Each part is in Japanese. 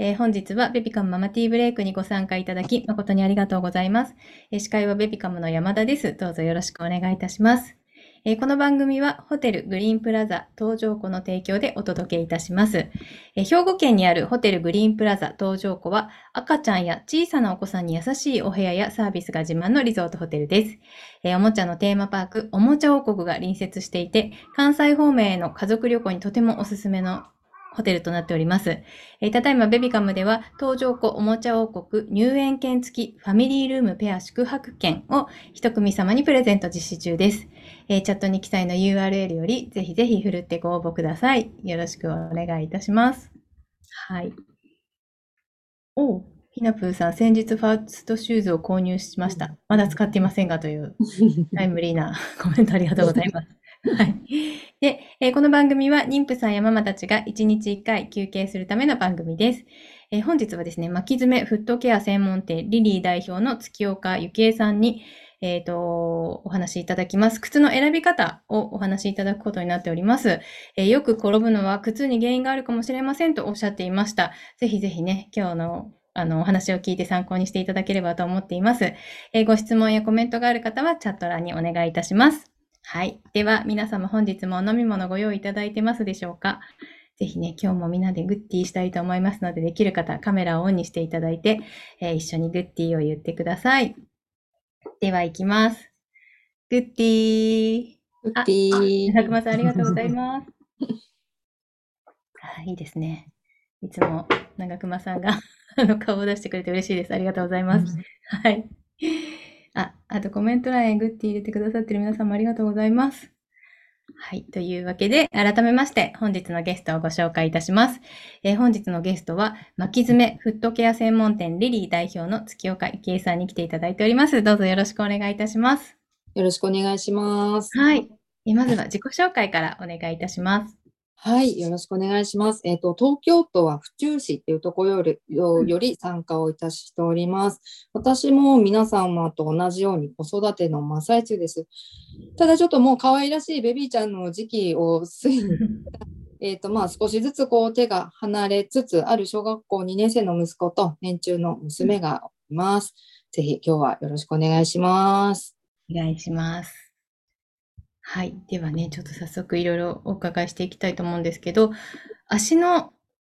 えー本日はベビカムママティーブレイクにご参加いただき誠にありがとうございます。えー司会はベビカムの山田です。どうぞよろしくお願いいたします。えーこの番組はホテルグリーンプラザ東条湖の提供でお届けいたします。えー兵庫県にあるホテルグリーンプラザ東条湖は赤ちゃんや小さなお子さんに優しいお部屋やサービスが自慢のリゾートホテルです。えーおもちゃのテーマパーク、おもちゃ王国が隣接していて、関西方面への家族旅行にとてもおすすめのホテルとなっております。えーただいまベビカムでは、東条湖おもちゃ王国入園券付きファミリールームペア宿泊券を一組様にプレゼント実施中です。えーチャットに記載の URL より、ぜひぜひふるってご応募ください。よろしくお願いいたします。はい。おう、ひなぷーさん、先日ファーストシューズを購入しました。まだ使っていませんがというタイムリーな コメントありがとうございます。はい。で、えーこの番組は妊婦さんやママたちが1日1回休憩するための番組です。えー本日はですね、巻き爪フットケア専門店リリー代表の月岡ゆきえさんに、えっ、と、お話いただきます。靴の選び方をお話しいただくことになっております。えーよく転ぶのは靴に原因があるかもしれませんとおっしゃっていました。ぜひぜひね、今日のあのお話を聞いて参考にしていただければと思っています。えご質問やコメントがある方はチャット欄にお願いいたします。はい。では、皆様本日もお飲み物ご用意いただいてますでしょうか？ぜひね、今日もみんなでグッティーしたいと思いますので、できる方、カメラをオンにしていただいて、えー一緒にグッティーを言ってください。では、行きます。グッティー。ウッディ佐久間さん、ありがとうございます。あいいですね。いつも長熊さんがあの顔を出してくれて嬉しいです。ありがとうございます。はい。あ、あとコメント欄へグッティ入れてくださってる皆さんもありがとうございます。はい。というわけで、改めまして、本日のゲストをご紹介いたします。えー本日のゲストは、巻き爪フットケア専門店リリー代表の月岡幸恵さんに来ていただいております。どうぞよろしくお願いいたします。よろしくお願いします。はい。えーまずは自己紹介からお願いいたします。はい、よろしくお願いします。えっ、と、東京都は府中市っていうところよりよより参加をいたしております。私も皆様と同じように子育ての真っ最中です。ただちょっともう可愛らしいベビーちゃんの時期を過ぎ えっと、まあ少しずつこう手が離れつつある小学校2年生の息子と年中の娘がいます。ぜひ今日はよろしくお願いします。お願いします。はい。ではね、ちょっと早速いろいろお伺いしていきたいと思うんですけど、足の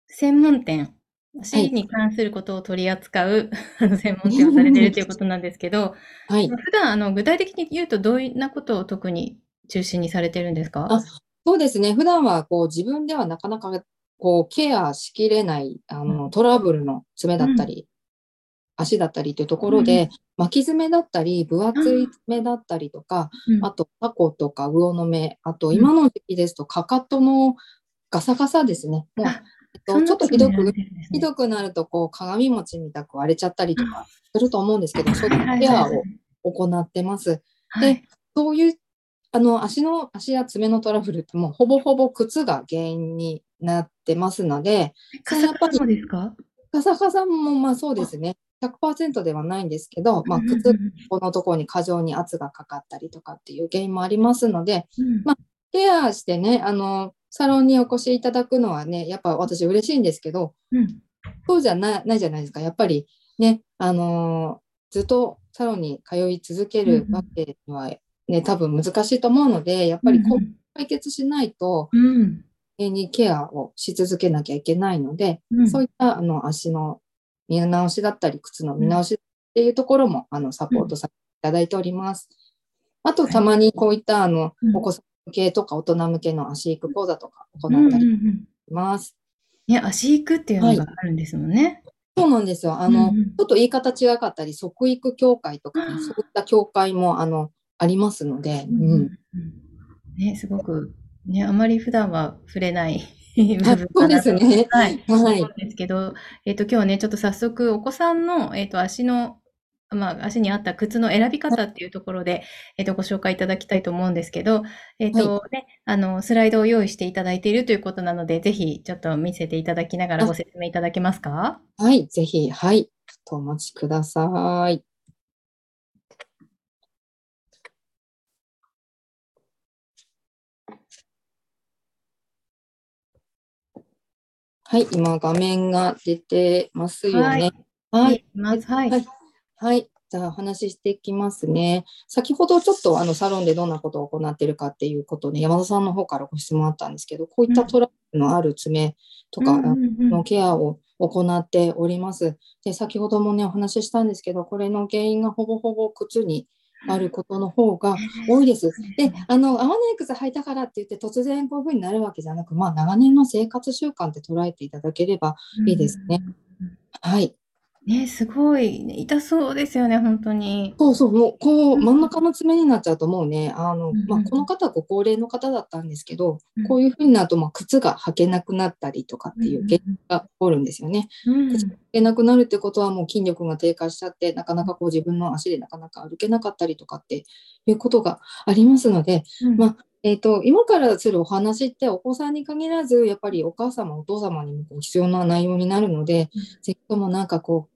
専門店、足に関することを取り扱う、あの専門店をされているということなんですけど、はい。普段あの具体的に言うとどういうなことを特に中心にされてるんですか？あそうですね。普段はこう自分ではなかなかこうケアしきれないあのトラブルの爪だったり、足だったりというところで、巻き爪だったり、分厚い爪だったりとか、うん。あとタコとか魚の目、あと今の時期ですとかかとのガサガサですね。もうあえっとちょっとひどく、ひひどくなるとこう鏡餅みたく割れちゃったりとかすると思うんですけど、そういはい。ったケアはいを行ってます。はい。でそういう、あの、足の、足や爪のトラブルってもうほぼほぼ靴が原因になってますので、カサカサもですか？カサカサもまあそうですね、100%ではないんですけど、まあ靴このところに過剰に圧がかかったりとかっていう原因もありますので、うん。まケアしてね、あの、サロンにお越しいただくのはね、やっぱ私嬉しいんですけど、うん。そうじゃないないじゃないですか。やっぱりね、あのーずっとサロンに通い続けるわけにはね、多分難しいと思うので、やっぱりこう解決しないと、うん。にケアをし続けなきゃいけないので、うん。そういったあの足の見直しだったり、靴の見直しっていうところも、あのサポートさせていただいております。あと、たまにこういったあの、うんお子さん向けとか大人向けの足育講座とか行うんったりします。ね、足育っていうのがあるんですもんね。そうなんですよ。あの、うんうんちょっと言い方違かったり、即育協会とかそういった協会も、あの、ありますので、うん。ね、すごく、ね、あまり普段は触れない そうで。すね。はい。はいですけど、えっと、今日ね、ちょっと早速、お子さんの、えっと、足の、まあ、足に合った靴の選び方っていうところで、えっと、ご紹介いただきたいと思うんですけど、えっと、ね、あの、スライドを用意していただいているということなので、ぜひ、ちょっと見せていただきながらあご説明いただけますか？はい、ぜひ、はい。ちょっとお待ちください。はい、今画面が出てますよね。はい。はい。はい。はい。じゃあ、お話ししていきますね。先ほどちょっとあのサロンでどんなことを行っているかっていうことで、山田さんの方からご質問あったんですけど、こういったトラブルのある爪とかのケアを行っております。で、先ほどもね、お話ししたんですけど、これの原因がほぼほぼ靴にあることの方が多いです。で、あの、合わない靴履いたからって言って突然こういう風になるわけじゃなく、まあ、長年の生活習慣って捉えていただければいいですね。はい。ね、すごい、ね。痛そうですよね、本当に。そうそう、もう、こう、うん真ん中の爪になっちゃうともうね、あの、まあ、うん。うんこの方はご高齢の方だったんですけどうん、こういう風になると、まあ、靴が履けなくなったりとかっていう原因が起こるんですよね。うん。靴が履けなくなるってことはもう筋力が低下しちゃって、なかなかこう自分の足でなかなか歩けなかったりとかっていうことがありますので、うん。まえっと、今からするお話ってお子さんに限らず、やっぱりお母様、お父様にもこう必要な内容になるのでうん、ぜひともなんかこう、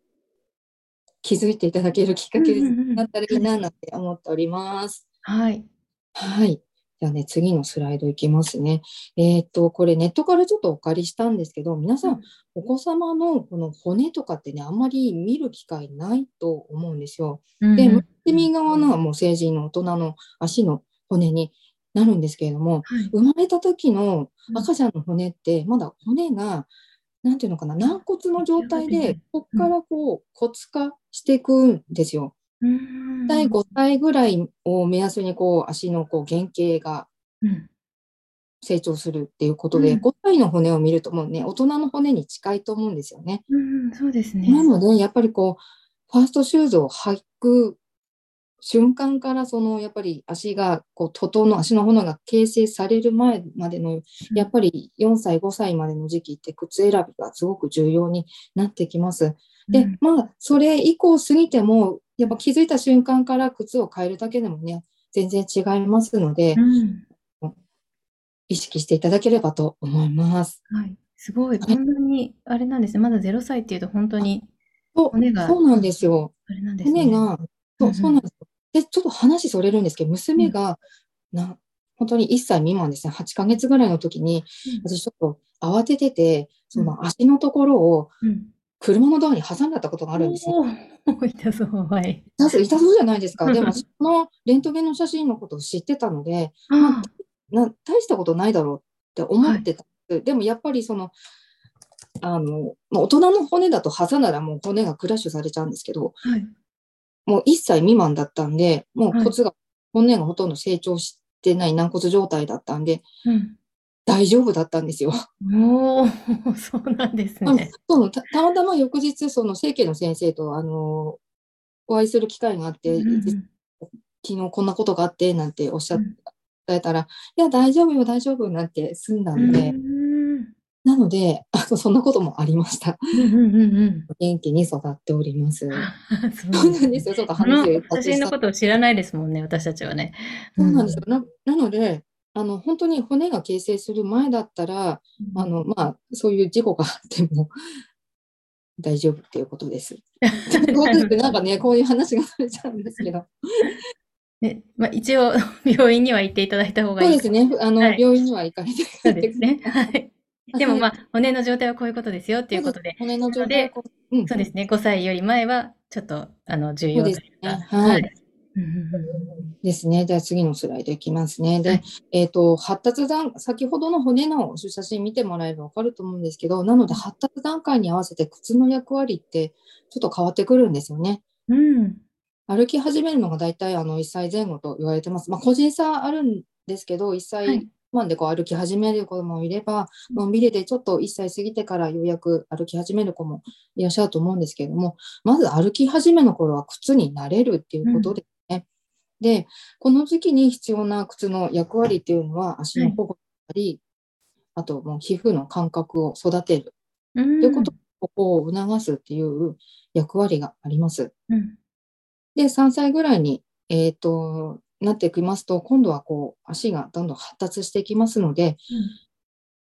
気づいていただけるきっかけになったらいいななんて思っております。はい。はい。じゃあね、次のスライドいきますね。えっと、これネットからちょっとお借りしたんですけど、皆さうんん、お子様のこの骨とかってね、あんまり見る機会ないと思うんですよ。で、右側のはもう成人の大人の足の骨になるんですけれども、はい生まれた時のうん赤ちゃんの骨って、まだ骨が、なんていうのかな、軟骨の状態でここからこう骨化していくんですよ。うん大体5歳ぐらいを目安にこう足のこう原型がうん成長するっていうことで、うん5歳の骨を見るともうね、大人の骨に近いと思うんですよね。うん、そうですね。なので、やっぱりこう、ファーストシューズを履く瞬間から、そのやっぱり足が、こう、整の足の骨が形成される前までの、やっぱり4歳、5歳までの時期って靴選びがすごく重要になってきます。でうん、まあ、それ以降過ぎても、やっぱ気づいた瞬間から靴を変えるだけでもね、全然違いますので、うん意識していただければと思います。はい。すごい、こんなに、あれなんですね。まだ0歳っていうと、本当に、骨がそうなんですよ。あれなんですね。骨が、そううんうんそうなんですよ。で、ちょっと話それるんですけど、娘が、な本当に1歳未満ですね、8ヶ月ぐらいの時に、うん私ちょっと慌ててて、その足のところをうん。車のドアに挟んだったことがあるんですね。おー痛そう、はい。痛そう痛そうじゃないですか？でも、うんそのレントゲンの写真のことを知ってたので、あな大したことないだろうって思ってたんです。でもやっぱりその、あの、まあ大人の骨だと挟んだらもう骨がクラッシュされちゃうんですけど、あ、はい。もう1歳未満だったんで、もうはい骨が、骨がほとんど成長してない軟骨状態だったんで、うん。大丈夫だったんですよ。おお、そうなんですね。そうたたまたま翌日、その整形の先生と、あの、お会いする機会があって、うんうん昨日こんなことがあって、なんておっしゃっうん伝えたら、いや、大丈夫よ、大丈夫なんて済んだうんので、うんなので、あのそんなこともありました。うんうんうん元気に育っております。あそうなんですよ。ちょっと話を写真のことを知らないですもんね、私たちはね。そうなんですよ。ななので、あの、本当に骨が形成する前だったら、うん。あの、まあ、そういう事故があっても 大丈夫っていうことです。なんかね、こういう話がされちゃうんですけど。ねまあ、一応、病院には行っていただいた方がいいそうですね。あの、はい。病院には行かれてそうですね。はい。でもまあ、あ、骨の状態はこういうことですよっていうことで、骨の状態う、うん。そうですね、5歳より前はちょっとあの重要というか。ねはいうんうんうんですね。では次のスライドいきますね。で、はいえっ、と、発達段、先ほどの骨の写真見てもらえばわかると思うんですけど、なので発達段階に合わせて靴の役割ってちょっと変わってくるんですよね。うん歩き始めるのが大体あの1歳前後と言われてます。まあ、個人差あるんですけど、1は歳い半でこう歩き始める子もいれば、うんのんびりでちょっと1歳過ぎてからようやく歩き始める子もいらっしゃると思うんですけれども、まず歩き始めの頃は靴に慣れるっていうことで。で、この時期に必要な靴の役割っていうのは足の保護だったり、あともう皮膚の感覚を育てる。うん。ということ、ここを促すっていう役割があります。うん。で、3歳ぐらいに、えっ、と、なってきますと、今度はこう、足がどんどん発達していきますので、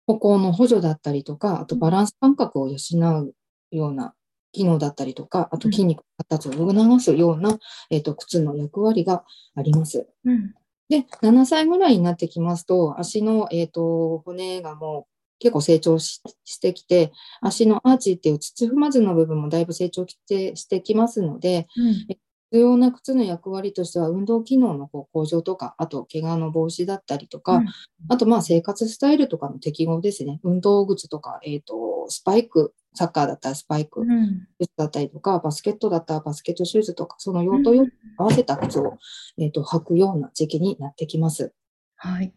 歩行の補助だったりとか、あとバランス感覚を養うような機能だったりとか、あと筋肉発達を促すような、えっ、と、靴の役割があります。うんで、7歳ぐらいになってきますと、足の、えっ、と、骨がも結構成長ししてきて、足のアーチっていう土踏まずの部分もだいぶ成長してしてきますので、うん必要な靴の役割としては、運動機能の向上とか、あと怪我の防止だったりとか、うんあとまあ生活スタイルとかの適合ですね。運動靴とか、えっ、と、スパイク、サッカーだったらスパイク、うん靴だったりとか、バスケットだったらバスケットシューズとか、その用途用途に合わせた靴を、えー、と履くような時期になってきます。はい。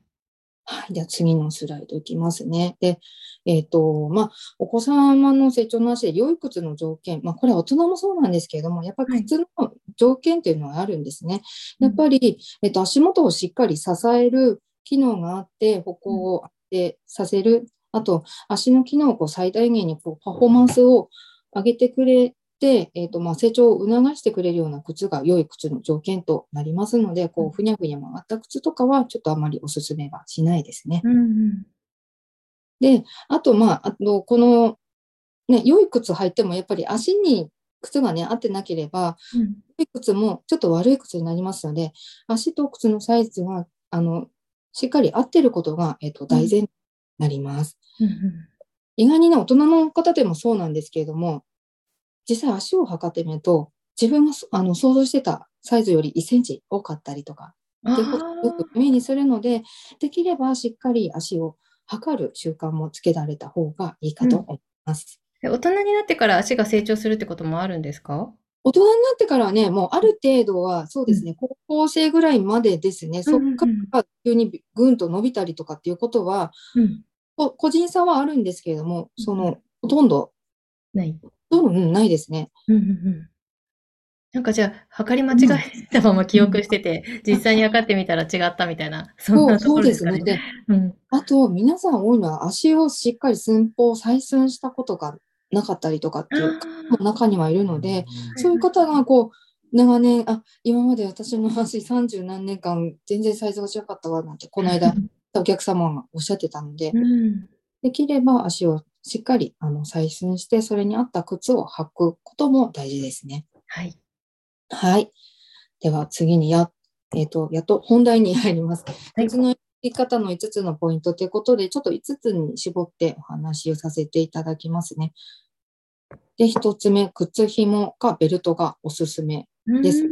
はい。では次のスライドいきますね。で、えっ、と、まあ、お子様の成長の足で良い靴の条件、まあ、これは大人もそうなんですけれども、やっぱり靴の条件っていうのはあるんですね。やっぱり、えっ、と、足元をしっかり支える機能があって、歩行を安定させる。あと、足の機能をこう最大限にこうパフォーマンスを上げてくれて、えっ、と、まあ、成長を促してくれるような靴が良い靴の条件となりますので、こう、ふにゃふにゃ曲がった靴とかは、ちょっとあまりお勧めはしないですね。うんうんで、あと、まあ、あと、この、ね、良い靴履いても、やっぱり足に靴がね、合ってなければ、うん良い靴もちょっと悪い靴になりますので、足と靴のサイズが、あの、しっかり合ってることが、えっ、と、大前提になります。うん意外にね、大人の方でもそうなんですけれども、実際足を測ってみると、自分がそあの想像してたサイズより1センチ多かったりとか、あっていうことをよく目にするので、できればしっかり足を測る習慣もつけられた方がいいかと思います。ー大人になってから足が成長するってこともあるんですか？大人になってからはね、もうある程度は、そうですね、高校生ぐらいまでですね、そっから急にぐんと伸びたりとかっていうことは、うん。こ個人差はあるんですけれども、その、ほとんど、ない。ほとんどうんないですね。うんうんうん。なんかじゃあ、測り間違えたまま記憶してて、実際に測ってみたら違ったみたいな、そんそうなとこそうでね。ろですね。で、うん。あと、皆さん多いのは、足をしっかり寸法、採寸したことがなかったりとかっていう中にはいるので、そういう方がこう、長年、あ、今まで私の足30何年間、全然サイズが違かったわ、なんて、この間、お客様がおっしゃってたので、うん。できれば足をしっかりあの採寸して、それに合った靴を履くことも大事ですね。はい。はい。では次にや、えっ、と、やっと本題に入ります。はい靴の履き方の5つのポイントということで、ちょっと5つに絞ってお話をさせていただきますね。で、1つ目、靴紐かベルトがおすすめです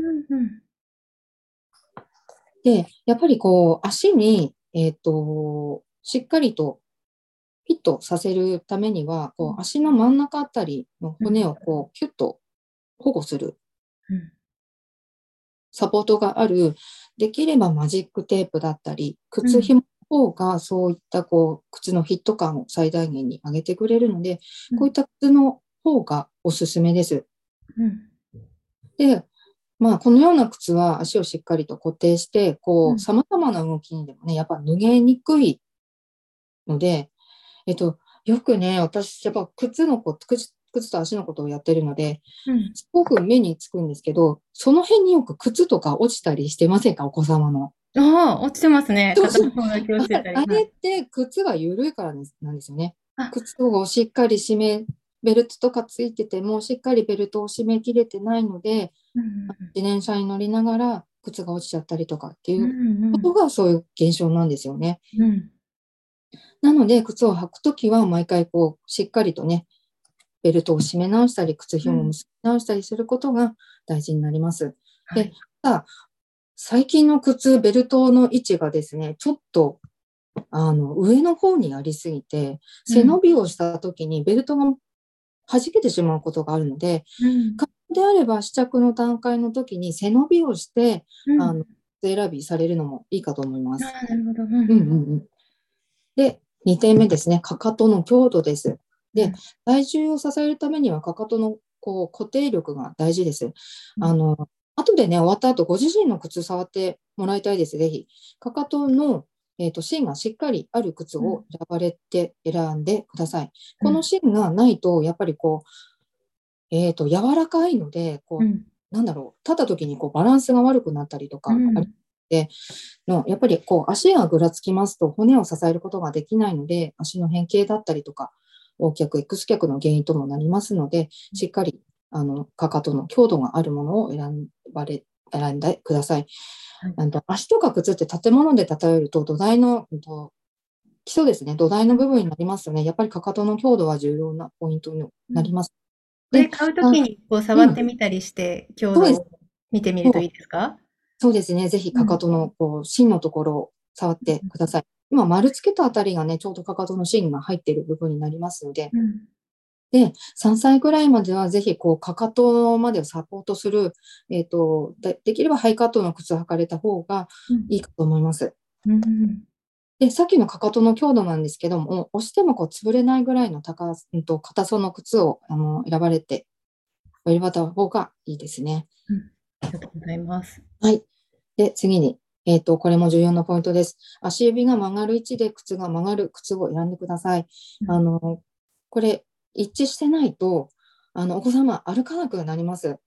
で、やっぱりこう、足に、えっ、と、しっかりとフィットさせるためには、こう、足の真ん中あたりの骨をこう、キュッと保護する。うん。サポートがある、できればマジックテープだったり、靴紐の方がそういったこう、靴のフィット感を最大限に上げてくれるので、うん。こういった靴の方がおすすめです。うん。で、まあ、このような靴は足をしっかりと固定して、こうん。う、様々な動きにでもね、やっぱ脱げにくいので、えっと、よくね、私、やっぱ靴のこ靴、靴と足のことをやってるので、うん。すごく目につくんですけど、その辺によく靴とか落ちたりしてませんか、お子様の。ああ、落ちてますね。あれって靴が緩いからなんですよね。あ。靴をしっかり締め、ベルトとかついてても、しっかりベルトを締め切れてないので、うん自転車に乗りながら靴が落ちちゃったりとかってうんういうんうんことがそういう現象なんですよね。うんなので、靴を履くときは毎回こう、しっかりとね、ベルトを締め直したり、靴紐を結び直したりすることが大事になります。はい最近の靴、ベルトの位置がですね、ちょっと、あの、上の方にありすぎて、背伸びをしたときにベルトが弾けてしまうことがあるので、うん可能であれば試着の段階の時に背伸びをして、うんあの、靴選びされるのもいいかと思います。ああ、なるほど。うんうんうんうん。で、2点目ですね。かかとの強度です。うでん、体重を支えるためにはかかとのこう固定力が大事です。うんあの、後でね、終わった後、ご自身の靴触ってもらいたいです。ぜひ。かかとの、えーと芯がしっかりある靴を選ばれて選んでください。この芯がないと、やっぱりこう、えっ、と、柔らかいので、こう、うん。なんだろう、立った時にこうバランスが悪くなったりとか、うん。ありの、やっぱりこう足がぐらつきますと骨を支えることができないので、足の変形だったりとか、横脚、X 脚の原因ともなりますので、しっかり、あの、かかとの強度があるものを選ばれ、選んでください。はい。足とか靴って建物で例えると土台の基礎ですね、土台の部分になりますとね、やっぱりかかとの強度は重要なポイントになります。これ買うときにこう触ってみたりして、強度を見てみるといいですか？そうですね、ぜひかかとのこう芯のところを触ってください。今、丸つけたあたりがね、ちょうどかかとの芯が入っている部分になりますので、うん。で、3歳ぐらいまではぜひ、こう、かかとまでをサポートする、えっ、と、でできればハイカットの靴を履かれた方がいいかと思います。うん。で、さっきのかかとの強度なんですけども、押してもこう潰れないぐらいの高、うんと、硬さの靴をあの選ばれて、選ばれた方がいいですね。ありがとうございます。はい。で、次に、えっ、と、これも重要なポイントです。足指が曲がる位置で靴が曲がる靴を選んでください。うんあの、これ、一致してないと、あの、お子様歩かなくなります。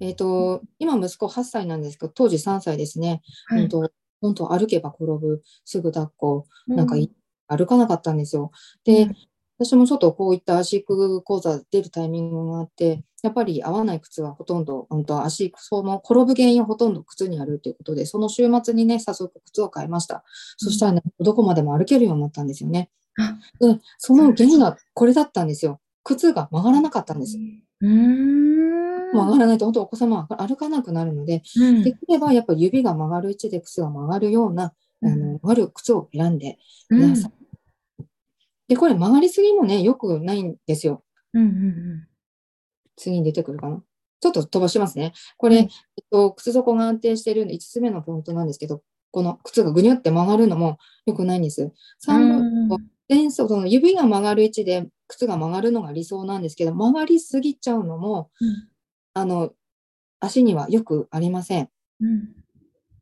えっ、と、今息子8歳なんですけど、当時3歳ですね。はい。本当、本当歩けば転ぶ、すぐ抱っこ、なんかうい歩かなかったんですよ。で、うん私もちょっとこういった飼育講座出るタイミングがあって、やっぱり合わない靴はほとんど、本当足、その転ぶ原因はほとんど靴にあるということで、その週末にね、早速靴を買いました。そしたらね、どこまでも歩けるようになったんですよね。あで、その原因がこれだったんですよ。靴が曲がらなかったんです。うーん。曲がらないと本当お子様は歩かなくなるので、うんできればやっぱり指が曲がる位置で靴が曲がるような、あうんの、曲がる靴を選んでうんください。で、これ曲がりすぎもね、良くないんですよ。うんうん次に出てくるかな。ちょっと飛ばしますね。これ、はいえっと、靴底が安定している5つ目のポイントなんですけど、この靴がぐにゅって曲がるのも良くないんです。うん三分前走その指が曲がる位置で靴が曲がるのが理想なんですけど、曲がりすぎちゃうのも、うんあの、足にはよくありません。うん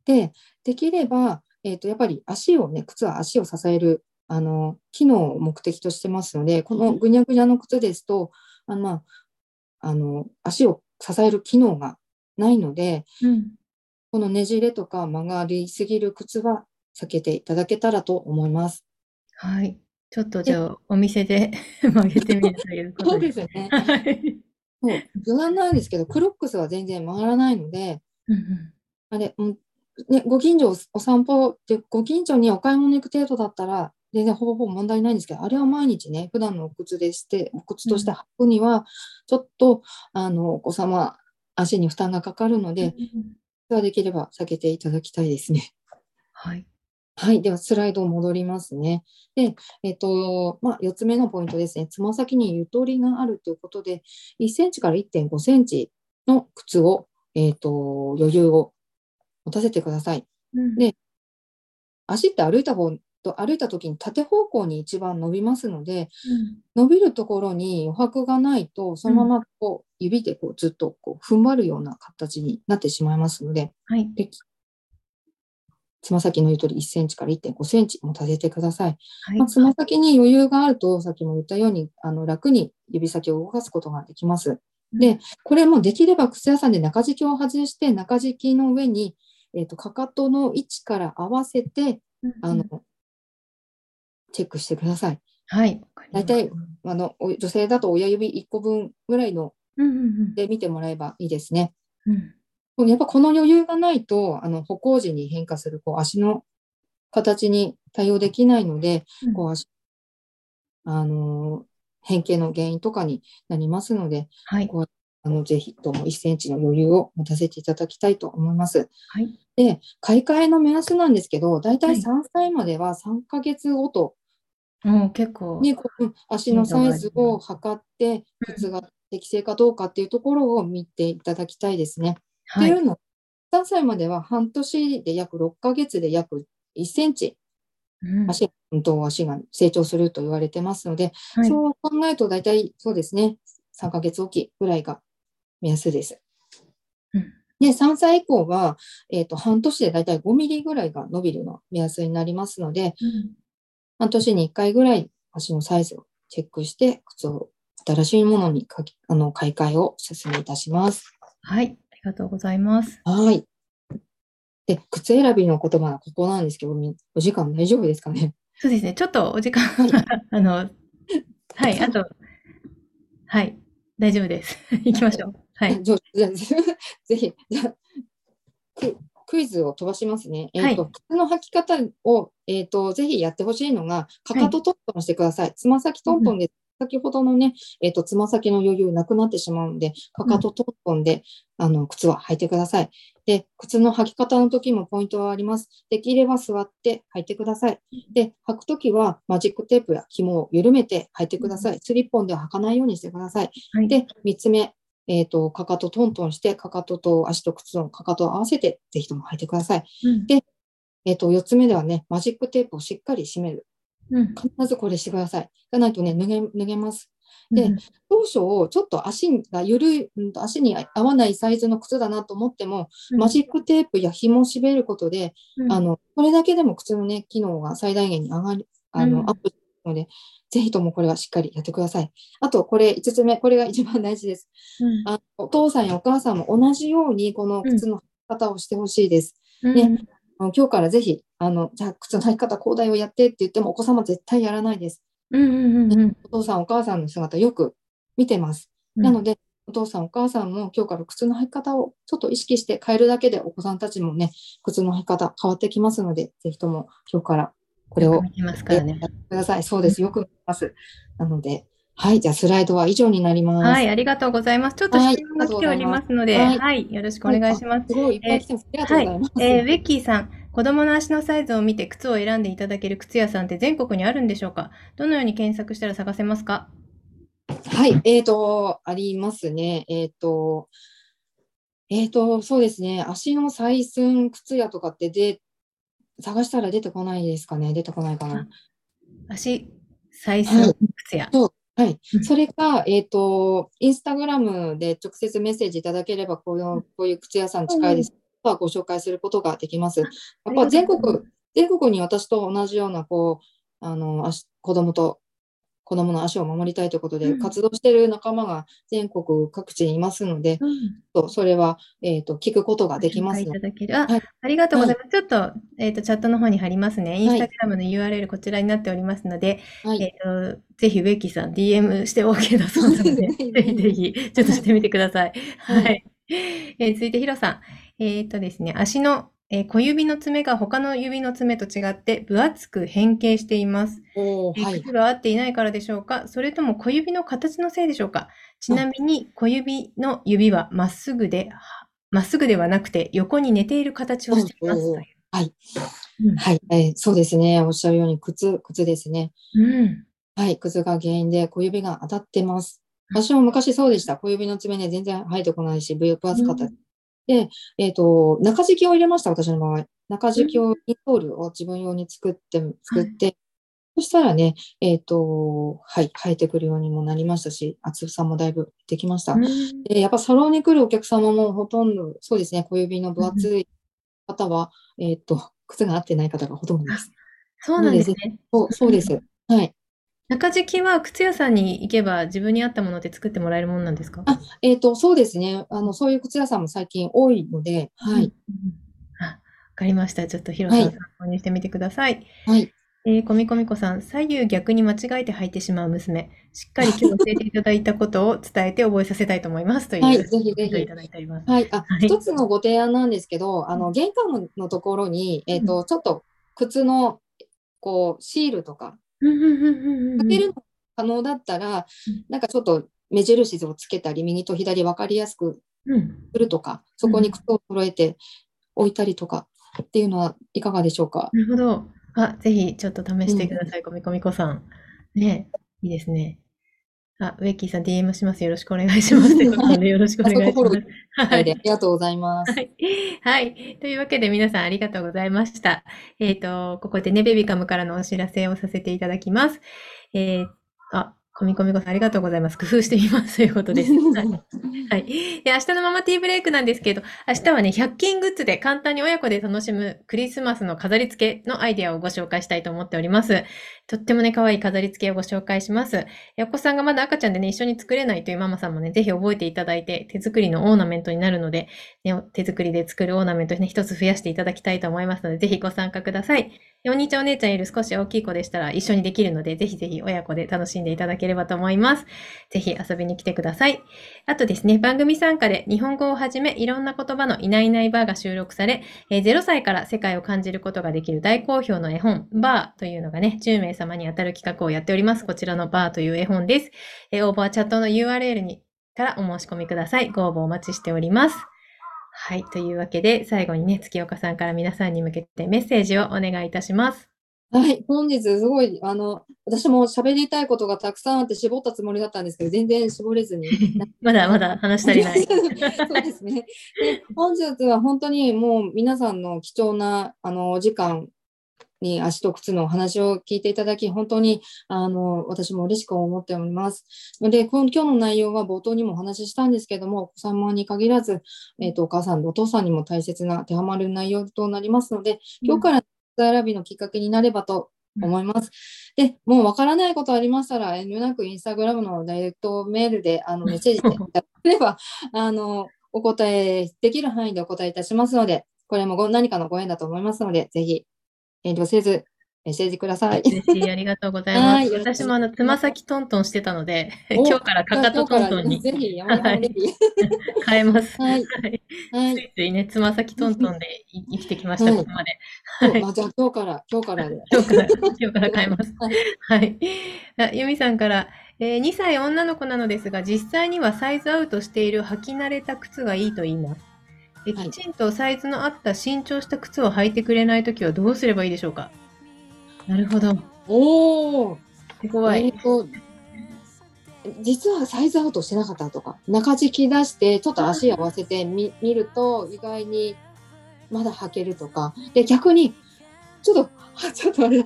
で、できれば、えっと、やっぱり足をね、靴は足を支える、あの、機能を目的としてますので、このぐにゃぐにゃの靴ですと、あの、まあ、あの、足を支える機能がないので、うんこのねじれとか曲がりすぎる靴は避けていただけたらと思います。はい。ちょっとじゃあ、お店で 曲げてみるということで。すよね。はい。そう、なんですけど、クロックスは全然曲がらないので、うんうんあれ、うんね、ご近所おお散歩で、ご近所にお買い物行く程度だったら、全然ほぼほぼ問題ないんですけど、あれは毎日ね、普段のお靴でして、お靴として履くには、ちょっと、あの、お子様、足に負担がかかるので、それはできれば避けていただきたいですね。はい。はい。では、スライド戻りますね。で、えっと、まあ、4つ目のポイントですね。つま先にゆとりがあるということで、1センチから1.5センチの靴を、えっと、余裕を持たせてください。うんで足って歩いた方と歩いた時に縦方向に一番伸びますので、伸びるところに余白がないと、そのままこう指でこうずっとこう踏ん張るような形になってしまいますので、はい。でつま先のゆとり1センチから1.5センチ持たせてください。はいまあ、つま先に余裕があると、さっきも言ったように、あの楽に指先を動かすことができます。で、これもできれば靴屋さんで中敷きを外して、中敷きの上に、えっとかかとの位置から合わせて、うんあの、チェックしてください。はい。大体あのお女性だと親指1個分ぐらいので見てもらえばいいですね。うんやっぱこの余裕がないと、あの歩行時に変化するこう足の形に対応できないので、うんこう足あの変形の原因とかになりますので、はい。こうあのぜひとも1センチの余裕を持たせていただきたいと思います。はい。で、買い替えの目安なんですけど、だいたはいい3歳までは3ヶ月ごともう結構。足のサイズを測って、靴が適正かどうかっていうところを見ていただきたいですね。はい。っていうの、3歳までは半年で約6ヶ月で約1センチうん足、うんと足が成長すると言われてますので、はいそう考えると大体そうですね、3ヶ月おきぐらいが目安です。うんで、3歳以降は、えっ、と、半年で大体5ミリぐらいが伸びるの目安になりますので、うん半年に1回ぐらい足のサイズをチェックして、靴を新しいものにかきあの買い替えをお勧めいたします。はい。ありがとうございます。はい。で、靴選びの言葉はここなんですけど、みお時間大丈夫ですかね？そうですね。ちょっとお時間、あの、はい。あと、はい。大丈夫です。行きましょう。はい。じゃ ぜひ、じゃあくクイズを飛ばしますね。えっ、はいと、靴の履き方を、えっ、と、ぜひやってほしいのが、かかとトントンしてください。つま先トントンで、先ほどのね、えっ、と、つま先の余裕なくなってしまうので、かかとトントンで、あの、靴は履いてください。で、靴の履き方の時もポイントはあります。できれば座って履いてください。で、履く時はマジックテープや紐を緩めて履いてください。スリッポンでは履かないようにしてください。はい。で、3つ目、えっ、と、かかとトントンして、かかとと足と靴のかかとを合わせて、ぜひとも履いてください。うんでえっ、と、4つ目ではね、マジックテープをしっかり締める。うん。必ずこれしてください。じゃないとね、脱げ、脱げます。でうん当初、ちょっと足が緩い、足に合わないサイズの靴だなと思っても、マジックテープや紐を締めることで、うんあの、これだけでも靴のね、機能が最大限に上がる、あの、うんアップするので、ぜひともこれはしっかりやってください。あと、これ5つ目、これが一番大事です。うんあのお父さんやお母さんも同じように、この靴の履き方をしてほしいです。うんね今日からぜひ、あの、じゃあ、靴の履き方、こうだよ、やってって言っても、お子様絶対やらないです。うんうんうんうんお父さん、お母さんの姿よく見てます。うんなので、お父さん、お母さんも今日から靴の履き方をちょっと意識して変えるだけで、お子さんたちもね、靴の履き方変わってきますので、ぜひとも今日からこれをよく見てますからねやってください。そうです。よく見ます。なので、はい、じゃあスライドは以上になります。はい、ありがとうございます。ちょっとはい質問が来ておりますので、はいはい、よろしくお願いします。すごいいっぱい来てます。ありがとうございます。えーベッキーさん、子供の足のサイズを見て靴を選んでいただける靴屋さんって全国にあるんでしょうか？どのように検索したら探せますか？はい、えっ、と、ありますね。えっ、と、えっ、と、そうですね。足の採寸靴屋とかってで、探したら出てこないですかね？出てこないかな。足、採寸靴屋。はいう。ん。それか、えっ、と、インスタグラムで直接メッセージいただければ、こういう、こういう靴屋さん近いです。とはご紹介することができます。やっぱ全国、全国に私と同じような、こう、あの、足子供と、子供の足を守りたいということで、うん活動している仲間が全国各地にいますので、うんとそれは、えっ、と、聞くことができますので。ただける。あ、はいありがとうございます。ちょっと、えっ、と、チャットの方に貼りますね。インスタグラムの URL こちらになっておりますので、はい。えっ、と、ぜひ、ベッキーさん、DM して OK だそうなので、ぜひぜひ、ちょっとしてみてください。は。はいえー続いて、ヒロさん。えっ、とですね、足の、えー小指の爪が他の指の爪と違って分厚く変形しています。おーはい。合っていないからでしょうか？それとも小指の形のせいでしょうか？ちなみに小指の指はまっすぐで、はまっすぐではなくて横に寝ている形をしています。はい。うんはい。えーそうですね。おっしゃるように、靴、靴ですね。うん。はい。靴が原因で小指が当たってます。私も昔そうでした。小指の爪ね、全然生えてこないし、分厚かった。うんで、えっ、と、中敷きを入れました、私の場合。中敷きを、インソールを自分用に作って、作って、そしたらね、えっ、と、はい、生えてくるようにもなりましたし、厚さもだいぶできました。うんで、やっぱサロンに来るお客様もほとんど、そうですね、小指の分厚い方は、えっ、と、靴が合ってない方がほとんどです。そうなんですね。そう、そうです。はい。中敷きは靴屋さんに行けば自分に合ったものって作ってもらえるものなんですか？あえっ、と、そうですね。あの、そういう靴屋さんも最近多いので、はい。うんうんかりました。ちょっとヒロさんはい参考にしてみてください。はい。えー、コミコミコさん、左右逆に間違えて履いてしまう娘。しっかり今日教えていただいたことを伝えて覚えさせたいと思います。という、はい、ぜひぜひい。ただいております。はい。あ、はい一つのご提案なんですけど、あの、玄関のところに、えっ、と、ちょっと靴の、こう、シールとか、うんうんうんうんうんかけるのが可能だったらうん、なんかちょっと目印をつけたり、右と左分かりやすくうんするとか、そこに靴を揃えて置いたりとかっていうのはいかがでしょうか？なるほど。あ、ぜひちょっと試してください、コミコミコさん。ねいいですね。あ、ウェッキーさん DM します。よろしくお願いします。ということでよろしくお願いします。ははいい、ありがとうございます。はい。はい。というわけで皆さんありがとうございました。えっ、と、ここでね、ベビカムからのお知らせをさせていただきます。えー、あ、コミコミコさんありがとうございます。工夫してみますということです。はい。はい。で、明日のママティーブレイクなんですけど、明日はね、100均グッズで簡単に親子で楽しむクリスマスの飾り付けのアイデアをご紹介したいと思っております。とってもね、可愛い飾り付けをご紹介します。お子さんがまだ赤ちゃんでね、一緒に作れないというママさんもね、ぜひ覚えていただいて、手作りのオーナメントになるので、ね、手作りで作るオーナメントね、一つ増やしていただきたいと思いますので、ぜひご参加ください。でお兄ちゃんお姉ちゃんいる少し大きい子でしたら一緒にできるので、ぜひぜひ親子で楽しんでいただければればと思います。ぜひ遊びに来てください。あとですね、番組参加で日本語をはじめいろんな言葉のいないいないバーが収録され、えー0歳から世界を感じることができる大好評の絵本、バーというのがね、10名様に当たる企画をやっております。こちらのバーという絵本です。えー応募はチャットの URL にからお申し込みください。ご応募お待ちしております。はい。というわけで、最後にね、月岡さんから皆さんに向けてメッセージをお願いいたします。はい、本日すごい、あの、私も喋りたいことがたくさんあって絞ったつもりだったんですけど、全然絞れずに。まだまだ話し足りない。そうですね。で本日は本当にもう皆さんの貴重なあのお時間に足と靴のお話を聞いていただき、本当にあの私も嬉しく思っております。ので、この今日の内容は冒頭にもお話ししたんですけども、お子様に限らず、えっとお母さん、お父さんにも大切な当てはまる内容となりますので、今日から靴選びのきっかけになればと思います。で、もうわからないことありましたら、遠慮なくインスタグラムのダイレクトメールであのメッセージでいただければ、あの、お答えできる範囲でお答えいたしますので、これもご何かのご縁だと思いますので、ぜひ遠慮せずメッセージください。嬉しい、ありがとうございます。私もあの、つま先トントンしてたので、お今日からかかとトントンにぜひ、山田レディ。変えます。はいはいはいつ。いついね、つま先トントンでい生きてきました、はいここまで。そうまあじゃあ今日から、今日からで。今日から、今日から変えます。はいはい。あゆみさんから、えー2歳女の子なのですが、実際にはサイズアウトしている履き慣れた靴がいいと言います。きちんとサイズの合った新調した靴を履いてくれないときはどうすればいいでしょうか？なるほど。おー。手強い。実はサイズアウトしてなかったとか、中敷き出して、ちょっと足合わせてみ見ると、意外にまだ履けるとか、で、逆に、ちょっと、は ちょっとあれ、は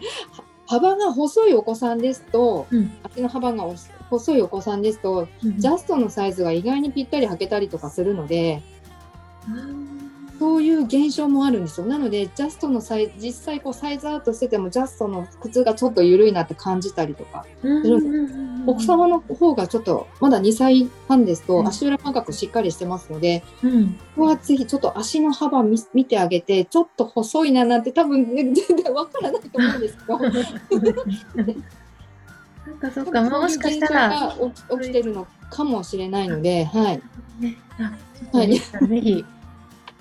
幅が細いお子さんですと、うん足の幅がお細いお子さんですと、ジャストのサイズが意外にぴったり履けたりとかするので、そういう現象もあるんですよ。なので、ジャストのサイズ、実際こうサイズアウトしてても、ジャストの靴がちょっと緩いなって感じたりとか、奥様の方がちょっと、まだ2歳半ですと、うん。足裏感覚しっかりしてますので、うん、ここはぜひちょっと足の幅見見てあげて、ちょっと細いななんて多分、ね、全然わからないと思うんですけど、そっかそっか、もしかしたら、起きてるのかもしれないので、はい。ね、あ、ちょっと皆さんぜひ、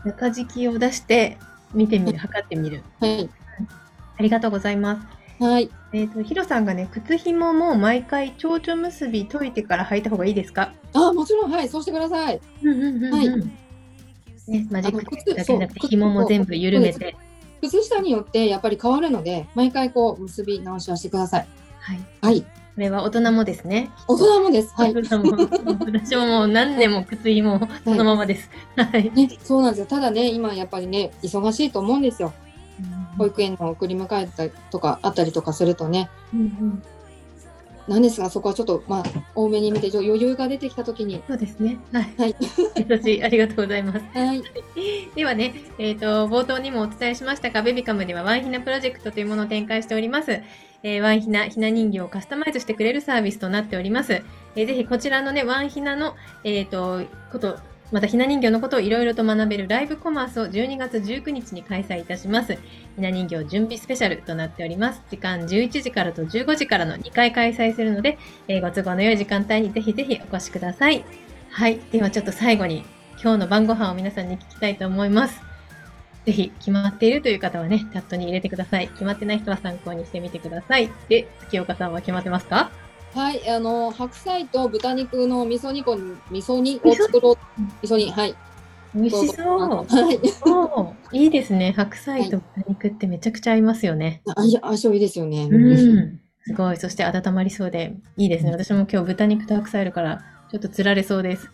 中敷きを出して、見てみる、測ってみる。はい。ありがとうございます。はい。えっ、と、ヒロさんがね、靴紐も毎回蝶々結び解いてから履いた方がいいですか？あ、もちろん、はい。そうしてください。うんうんうん、うん。はいね、マジックだけじゃなくて、紐も全部緩めて。靴下によってやっぱり変わるので、毎回こう、結び直しはしてください。はい。はい。これは大人もですね。大人もです。はい。私ももう何年も靴紐そのままです。はい。ね、そうなんですよ。ただね、今やっぱりね、忙しいと思うんですよ。保育園の送り迎えたりとかあったりとかするとね。うんうんなんですが、そこはちょっと、まあ、多めに見て、余裕が出てきたときに。そうですね。はい。はい。優しい。ありがとうございます。はい。ではね、えっ、と、冒頭にもお伝えしましたが、ベビカムではワンヒナプロジェクトというものを展開しております。えーワンヒナ、ひな人形をカスタマイズしてくれるサービスとなっております。えーぜひこちらのね、ワンヒナの、えっ、と、こと、またひな人形のことをいろいろと学べるライブコマースを12月19日に開催いたします。ひな人形準備スペシャルとなっております。時間11時からと15時からの2回開催するので、えーご都合の良い時間帯にぜひぜひお越しください。はい。ではちょっと最後に今日の晩ご飯を皆さんに聞きたいと思います。ぜひ決まっているという方はね、チャットに入れてください。決まってない人は参考にしてみてください。で、月岡さんは決まってますか？はい。あの、白菜と豚肉の味噌煮込み、味噌煮を作ろう。味噌煮、はい。美味しそう。はい。そ ういいですね。白菜と豚肉ってめちゃくちゃ合いますよね。あいや相性いいですよね。うん。すごい。そして温まりそうでいいですね。私も今日豚肉と白菜あるから、ちょっとつられそうです。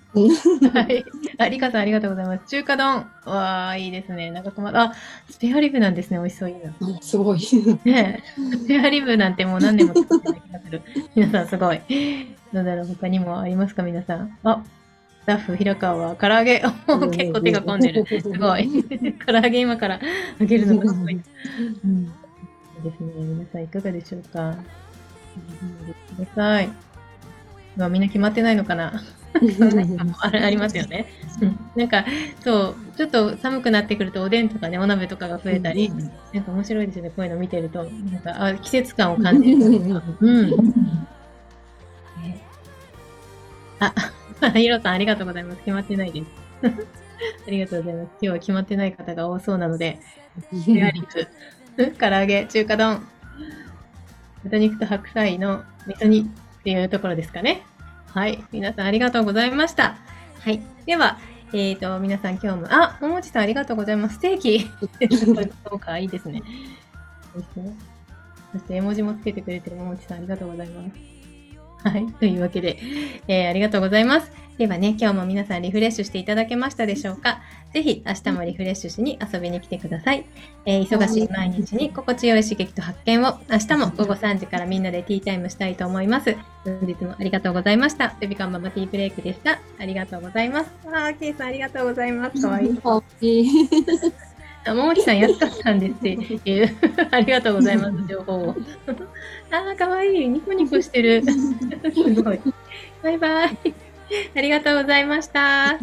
はい。あ、リカさんありがとうございます。中華丼。わあ、いいですね。なんか困あ、スペアリブなんですね。美味しそう。いいな。あすごい。ねえ、スペアリブなんてもう何年も作ってない気がする。皆さんすごい。どうだろう他にもありますか皆さん。あ、スタッフ平川は唐揚げ。お 結構手が込んでる。すごい。唐揚げ今から揚げるのがすごい。うん。いいですね。皆さんいかがでしょうか。うんください。うわみんな決まってないのかな？あありますよね。なんか、そう、ちょっと寒くなってくるとおでんとかね、お鍋とかが増えたり、なんか面白いですよね、こういうの見てると。なんか、あ季節感を感じる。うん。あ、ヒロさんありがとうございます。決まってないです。ありがとうございます。今日は決まってない方が多そうなので、スペアリク、唐揚げ、中華丼、豚肉と白菜の味噌煮っていうところですかね。はい。皆さんありがとうございました。はい。では、えっ、ー、と、皆さん今日も、あ、ももちさんありがとうございます。ステーキそうか、いいですね。そして絵文字もつけてくれてるももちさんありがとうございます。はい。というわけで、えー、ありがとうございます。ではね、今日も皆さんリフレッシュしていただけましたでしょうか？ぜひ明日もリフレッシュしに遊びに来てください。えー、忙しい毎日に心地よい刺激と発見を明日も午後3時からみんなでティータイムしたいと思います。本日もありがとうございました。ベビカンママティーブレイクでした。ありがとうございます。あー、ケイさんありがとうございます。かわいい。かわいい。あ、ももちさん安かったんですっていう、ありがとうございます、情報を。あー、かわいい。ニコニコしてる。すごい。バイバイ。ありがとうございました。